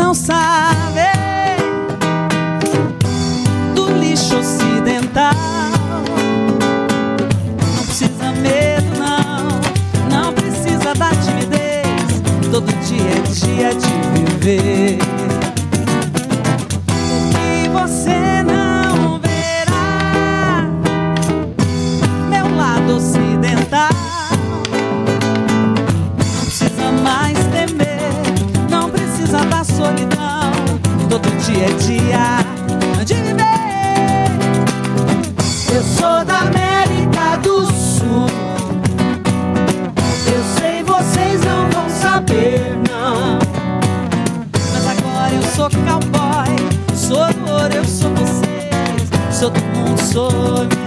não sabem dia de viver. Eu sou da América do Sul. Eu sei, vocês não vão saber, não. Mas agora eu sou cowboy, sou amor, eu sou vocês. Sou do mundo, sou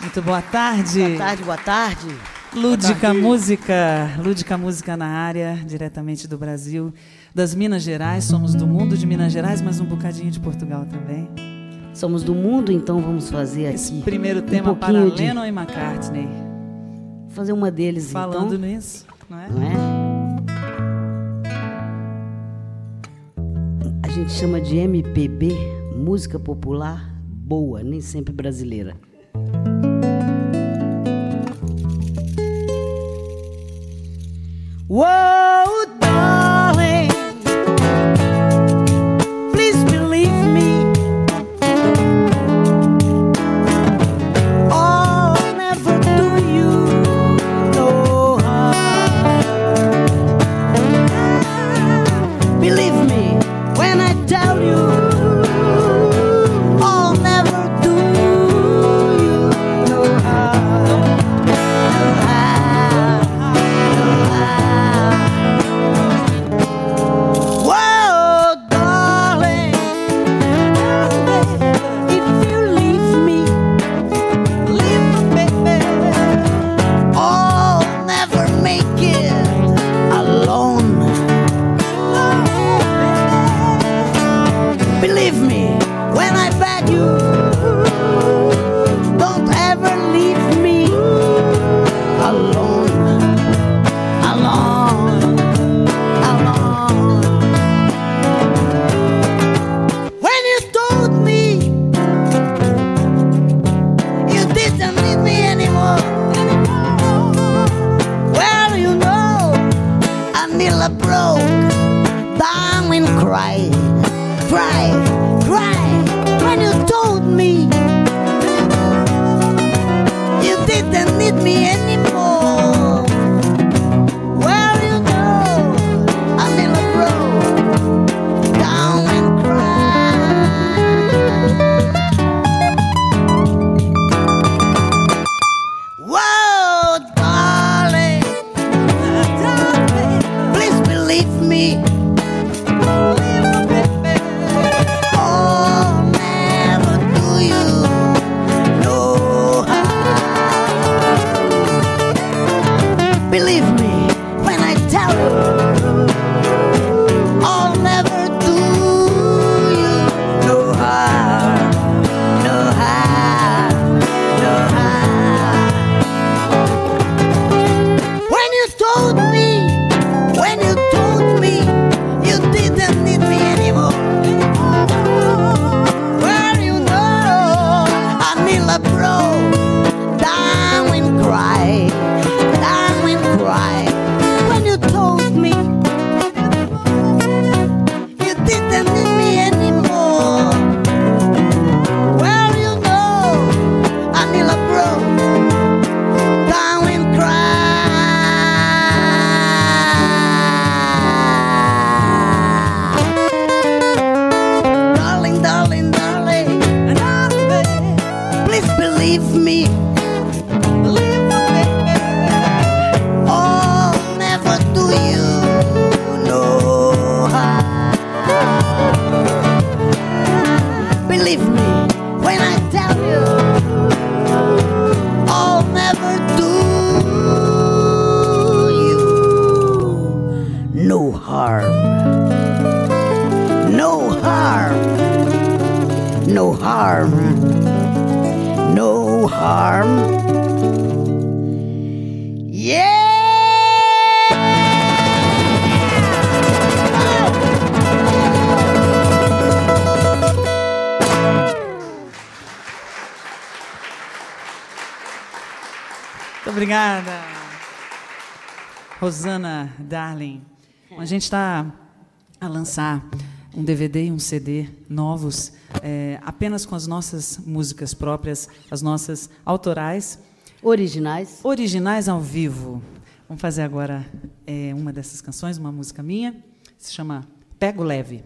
Muito boa tarde. Boa tarde, boa tarde. Lúdica Música, Lúdica Música na área, diretamente do Brasil, das Minas Gerais. Somos do mundo de Minas Gerais, mas um bocadinho de Portugal também. Somos do mundo, então vamos fazer Esse aqui primeiro um tema para pouquinho de- Lennon e McCartney. fazer uma deles Falando então, nisso, não é? não é? A gente chama de MPB, música popular boa, nem sempre brasileira. Whoa, sweet. harm. No harm. No harm. No harm. Yeah! Muito obrigada. Rosana Darling. A gente está a lançar um DVD e um CD novos, é, apenas com as nossas músicas próprias, as nossas autorais. Originais. Originais ao vivo. Vamos fazer agora é, uma dessas canções, uma música minha, se chama Pego Leve.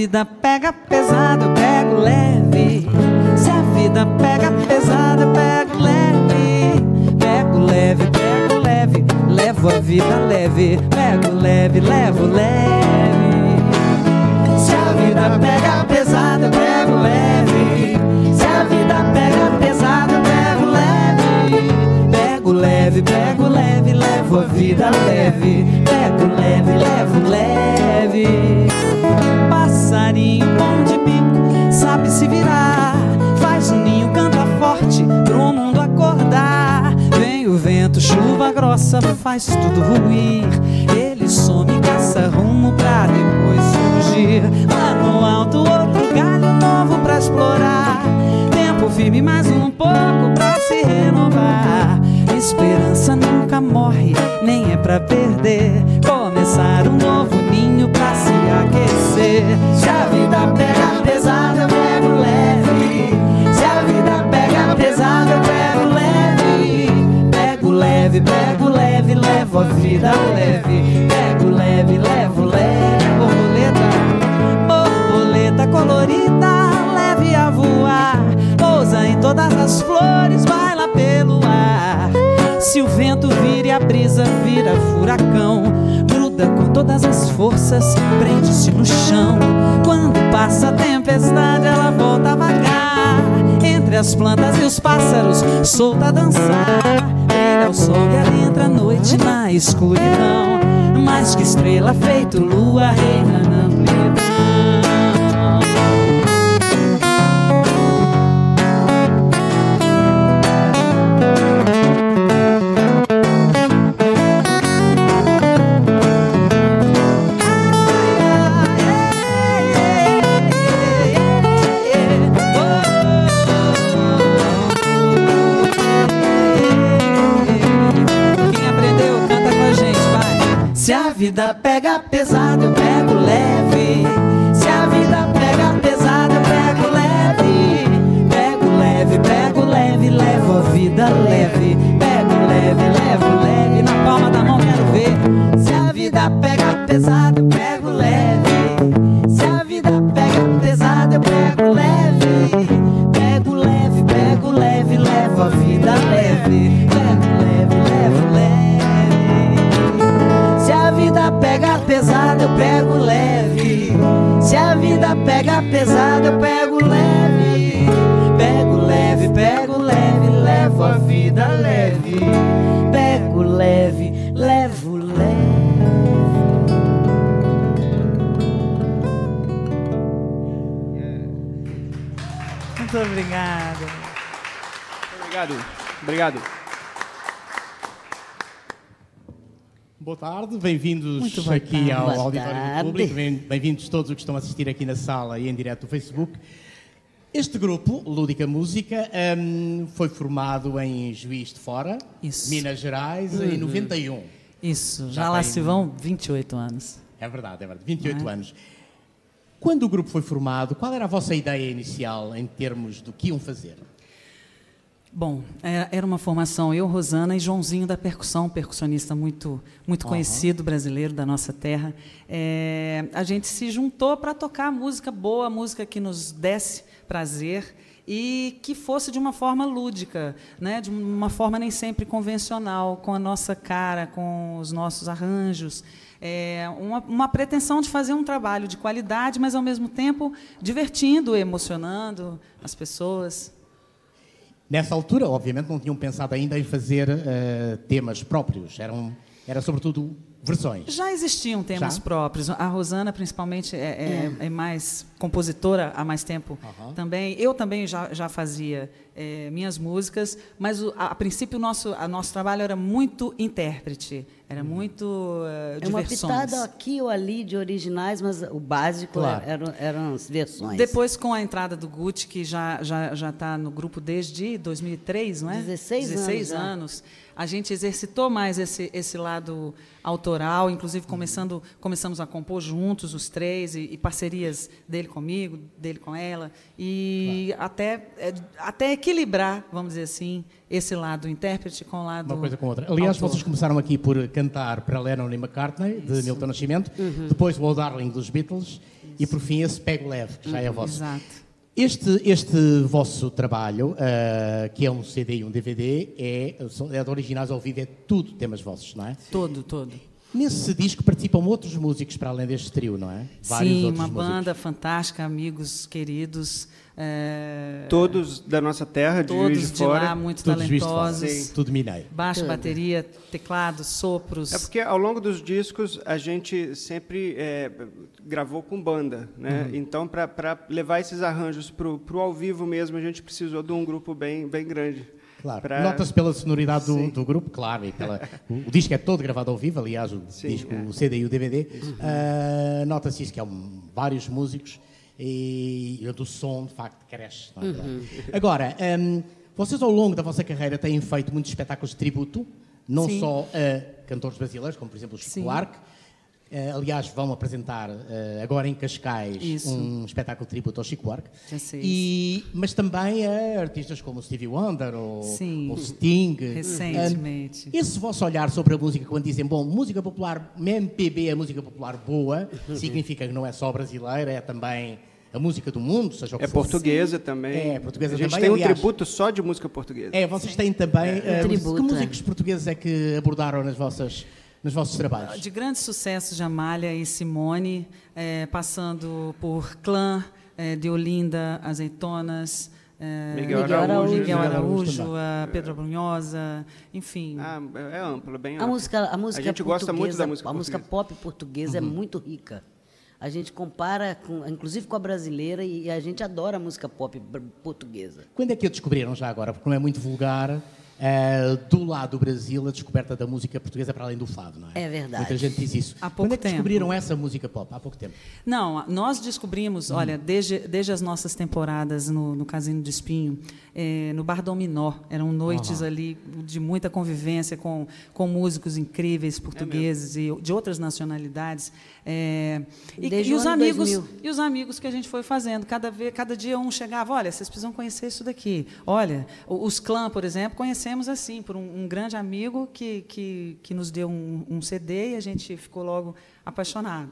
Vida pega pesado, eu pego leve. Se a vida pega pesado, eu pego leve. Pego leve, pego leve, levo a vida leve. Pego leve, levo leve. Se a vida pega pesado, eu pego leve. Se a vida pega pesado, eu pego leve. Pego leve, pego leve, levo a vida leve. Pego leve, levo leve. Passarinho bom de bico, sabe se virar. Faz um ninho, canta forte pro mundo acordar. Vem o vento, chuva grossa, faz tudo ruir. Ele some, caça rumo pra depois surgir. Lá no alto, outro galho novo pra explorar. Tempo firme, mais um pouco pra se renovar. Esperança nunca morre, nem é pra perder. Começar um novo Se a vida pega pesada, eu pego leve. Se a vida pega pesada, eu pego leve. Pego leve, pego leve, levo a vida leve. Pego leve, levo leve. Borboleta, borboleta colorida, leve a voar. Pousa em todas as flores, vai lá pelo ar. Se o vento vira e a brisa vira furacão, gruda com todas as forças, prende-se no chão. Quando passa a tempestade, ela volta a vagar. Entre as plantas e os pássaros, solta a dançar. Brilha o sol e ela entra noite na escuridão. Mais que estrela, feito lua, reina na amplidão. Vida pega pesado, pesado, eu pego leve. Pego leve, pego leve, levo a vida leve. Pego leve, levo leve. Muito obrigada. Obrigado. Obrigado. Boa tarde, bem-vindos aqui tarde. ao Auditório do Público, bem- bem-vindos todos os que estão a assistir aqui na sala e em direto do Facebook. Este grupo, Lúdica Música, hum, foi formado em Juiz de Fora, Isso. Minas Gerais, em 91. Isso, já, Já lá tem- se vão 28 anos. É verdade, é verdade, 28 Não é? anos. Quando o grupo foi formado, qual era a vossa ideia inicial em termos do que iam fazer? Bom, é- era uma formação eu, Rosana e Joãozinho da percussão, percussionista muito, muito conhecido brasileiro da nossa terra. É, a gente se juntou para tocar música boa, música que nos desse prazer e que fosse de uma forma lúdica, né? de uma forma nem sempre convencional, com a nossa cara, com os nossos arranjos. É uma, uma pretensão de fazer um trabalho de qualidade, mas ao mesmo tempo divertindo, emocionando as pessoas. Nessa altura, obviamente, não tinham pensado ainda em fazer uh, temas próprios. Eram, era sobretudo versões. Já existiam temas Já? próprios. A Rosana, principalmente, é, é, é mais compositora há mais tempo Uhum. também. Eu também já, já fazia é, minhas músicas, mas o- a, a princípio o nosso, a nosso trabalho era muito intérprete, era muito uh, É uma diversões. pitada aqui ou ali de originais, mas o básico Claro. eram, eram as versões. Depois, com a entrada do Gucci, que já já já está no grupo desde 2003, não é? 16 anos 16 já. anos. A gente exercitou mais esse, esse lado autoral, inclusive começando, começamos a compor juntos, os três, e, e parcerias dele comigo, dele com ela, e até, é, até equilibrar, vamos dizer assim, esse lado intérprete com o lado. Uma coisa com outra. Aliás, autor. vocês começaram aqui por cantar para Lennon e McCartney, de Milton Nascimento, Uhum. depois o Darling dos Beatles e, por fim, esse Pego Leve, que já é vosso. Exato. Este, este vosso trabalho, ah, que é um CD e um DVD, é, é de originais ao vivo, é tudo temas vossos, não é? Todo, todo. Nesse disco participam outros músicos para além deste trio, não é? Sim, outros uma músicos. banda fantástica, amigos queridos. é, Todos da nossa terra, de Juiz todos de de Fora. lá, muito Tudo juiz de fora. talentosos. Tudo mineiro. Baixo, Tudo. bateria, teclado, sopros. É porque ao longo dos discos a gente sempre é, gravou com banda, né? Uhum. Então para levar esses arranjos pro, pro ao vivo mesmo a gente precisou de um grupo bem bem grande. Claro. Nota-se pela sonoridade do, do grupo, claro, e pela, o, o disco é todo gravado ao vivo, aliás, o, Sim, disco, é. o CD e o DVD. Ah, Nota-se isso, que é um, vários músicos e, e o som, de facto, cresce. é verdade? Agora, hum, vocês ao longo da vossa carreira têm feito muitos espetáculos de tributo, não Sim. só a cantores brasileiros, como por exemplo o Chico Sim. Ah, aliás, vão apresentar ah, agora em Cascais Isso. um espetáculo de tributo ao Chico Buarque. E, mas também a artistas como o Stevie Wonder ou, Sim. ou Sting. Recentemente. Ah, esse vosso olhar sobre a música, quando dizem, bom, música popular, MPB é música popular boa, significa que não é só brasileira, é também a música do mundo, seja o que É for. portuguesa também. É, portuguesa A gente também, tem um aliás. tributo só de música portuguesa. É, vocês têm também. ah, tributo, que é. músicos portugueses é que abordaram nas vossas, nos vossos trabalhos? De grandes sucessos de Amália e Simone, eh, passando por Clã, eh, de Olinda, Azeitonas, eh, Miguel Miguel Araújo. Miguel Araújo a Pedro Brunhosa, enfim. Ah, é é amplo, é bem A amplo. música, a música gente gosta muito da música A música portuguesa. pop portuguesa é muito rica. A gente compara, com, inclusive com a brasileira, e a gente adora a música pop portuguesa. Quando é que a descobriram já agora? Porque não é muito vulgar. Ah, do lado do Brasil, a descoberta da música portuguesa para além do fado, não é? É verdade. Muita gente diz isso. Há Quando pouco é que tempo. descobriram essa música pop? Há pouco tempo. Não, nós descobrimos, olha, desde, desde as nossas temporadas no, no Casino de Espinho, eh, no Bar Dominó, eram noites ali de muita convivência com, com músicos incríveis portugueses e de outras nacionalidades. Eh, e, Desde e os amigos 2000. e os amigos que a gente foi fazendo. Cada, vez, cada dia um chegava, olha, vocês precisam conhecer isso daqui. Olha, os clã, por exemplo, conhecemos assim, por um, um grande amigo que, que, que nos deu um, um CD e a gente ficou logo apaixonado.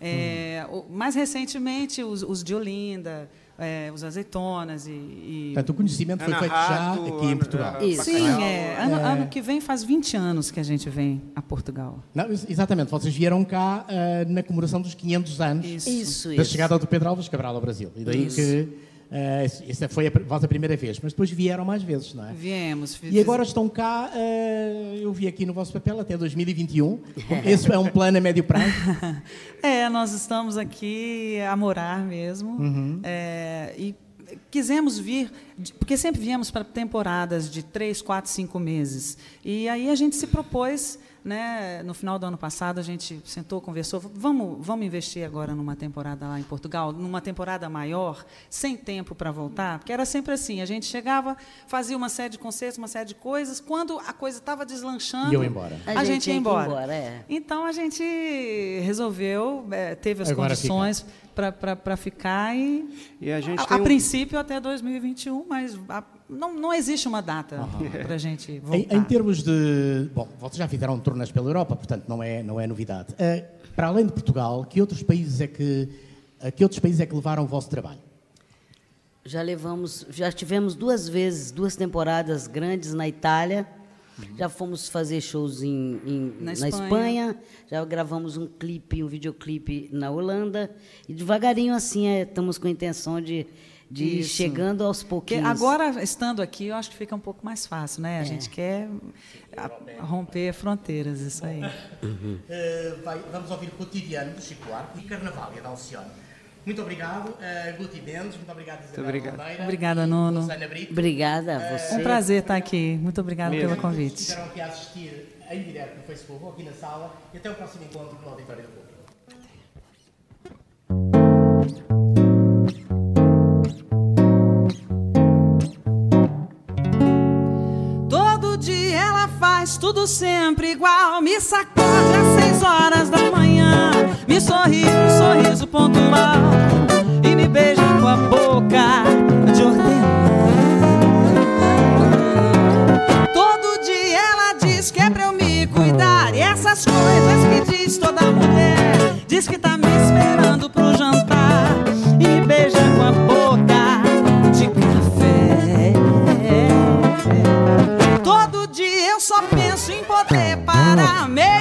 É, o- mais recentemente, os, os de Olinda, é, os azeitonas e. e- Portanto, o conhecimento foi Ana feito Rato, já aqui em Portugal. Isso. Sim, é, ano, ano que vem faz 20 anos que a gente vem a Portugal. Não, ex- exatamente, vocês vieram cá ah, na comemoração dos 500 anos Isso. Isso, da isso. chegada do Pedro Alves Cabral ao Brasil. E daí que ah, essa foi a vossa primeira vez, mas depois vieram mais vezes, não é? Viemos. fiz- E agora estão cá, ah, eu vi aqui no vosso papel, até 2021. Esse é um plano a médio prazo. É, nós estamos aqui a morar mesmo. Uhum. É, e quisemos vir, porque sempre viemos para temporadas de três, quatro, cinco meses. E aí a gente se propôs, né, no final do ano passado, a gente sentou, conversou, vamos, vamos investir agora numa temporada lá em Portugal, numa temporada maior, sem tempo para voltar, porque era sempre assim, a gente chegava, fazia uma série de concertos, uma série de coisas, quando a coisa estava deslanchando, Iam embora. A, gente ia embora. é. Então a gente resolveu, eh, teve as Agora condições para ficar e. E a gente a, tem a um- princípio até 2021, mas a- não, não existe uma data para a gente Em, voltar. em termos de. Bom, vocês já fizeram turnês pela Europa, portanto não é, não é novidade. Ah, para além de Portugal, que outros países é que. a que outros países é que levaram o vosso trabalho? Já levamos, já tivemos duas vezes, duas temporadas grandes na Itália. Já fomos fazer shows em, em- Na na, Espanha. Espanha. Já gravamos um clipe, um videoclipe na Holanda. E devagarinho assim, é, estamos com a intenção de, de Isso. chegando aos Porque pouquinhos. agora, estando aqui, eu acho que fica um pouco mais fácil, É. né? A gente quer a- romper fronteiras, isso aí. Eh, vai- vamos ouvir Cotidiano do Chico Buarque e Carnavália da Alcione. Muito obrigado, uh, Guti Mendes, muito obrigado, Isabel obrigado. Bandeira Obrigada, Nuno. Obrigada a você. Um prazer estar aqui. Muito obrigada Mesmo. pelo convite. Estiveram aqui a assistir em direto no Facebook ou aqui na sala e até o próximo encontro no Auditório do Público. Todo dia ela faz tudo sempre igual. Me sacode às seis horas da manhã. Me sorri um sorriso pontual. E me beija com a boca de hortelã. Todo dia ela diz que é pra eu me cuidar. E essas coisas que diz toda mulher. Diz que tá me esperando pro jantar. E me beija com a boca de café. Todo dia eu só penso em poder parar. Meio-dia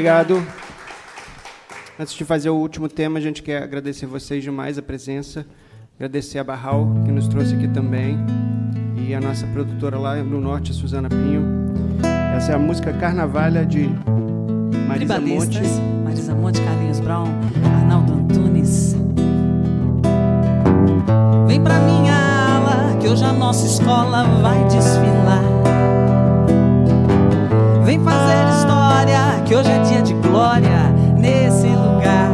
obrigado. Antes de fazer o último tema, a gente quer agradecer vocês demais a presença, agradecer a Barral, que nos trouxe aqui também, e a nossa produtora lá no norte, a Suzana Pinho. Essa é a música Carnavalha de Marisa Monte. Marisa Monte, Carlinhos Brown, Arnaldo Antunes. Vem pra minha ala, que hoje a nossa escola vai desfilar. Que hoje é dia de glória nesse lugar.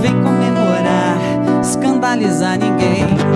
Vem comemorar, escandalizar ninguém.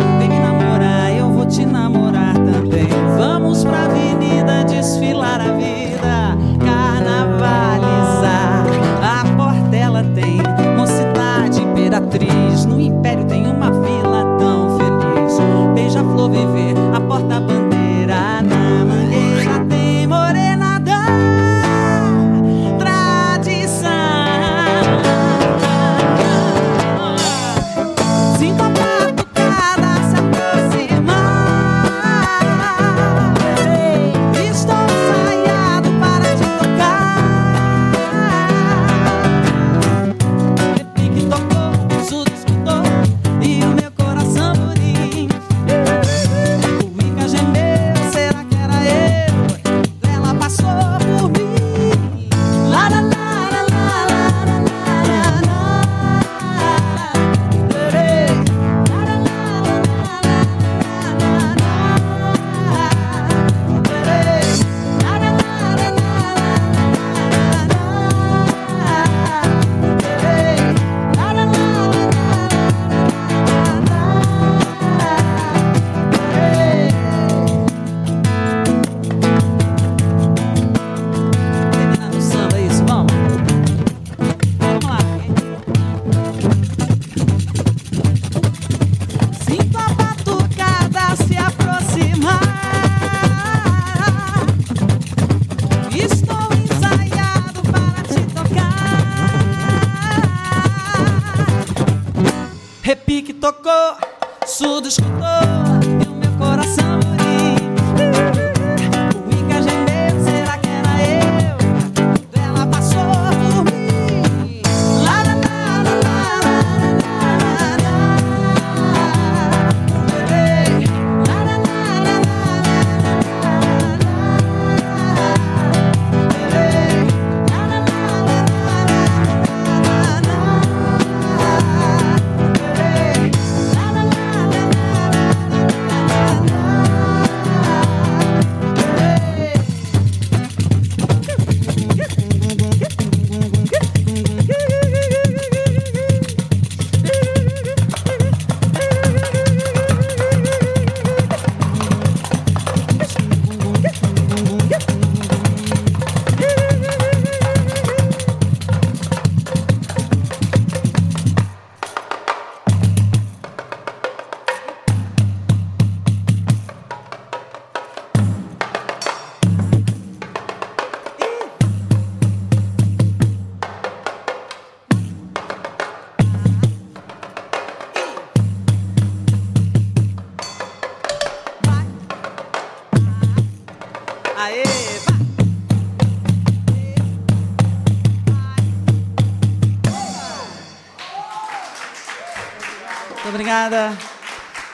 Obrigada.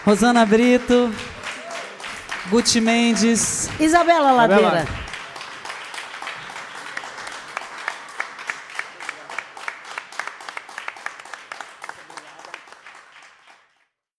Rosana Brito, Guti Mendes. Isabela Isabela. Ladeira.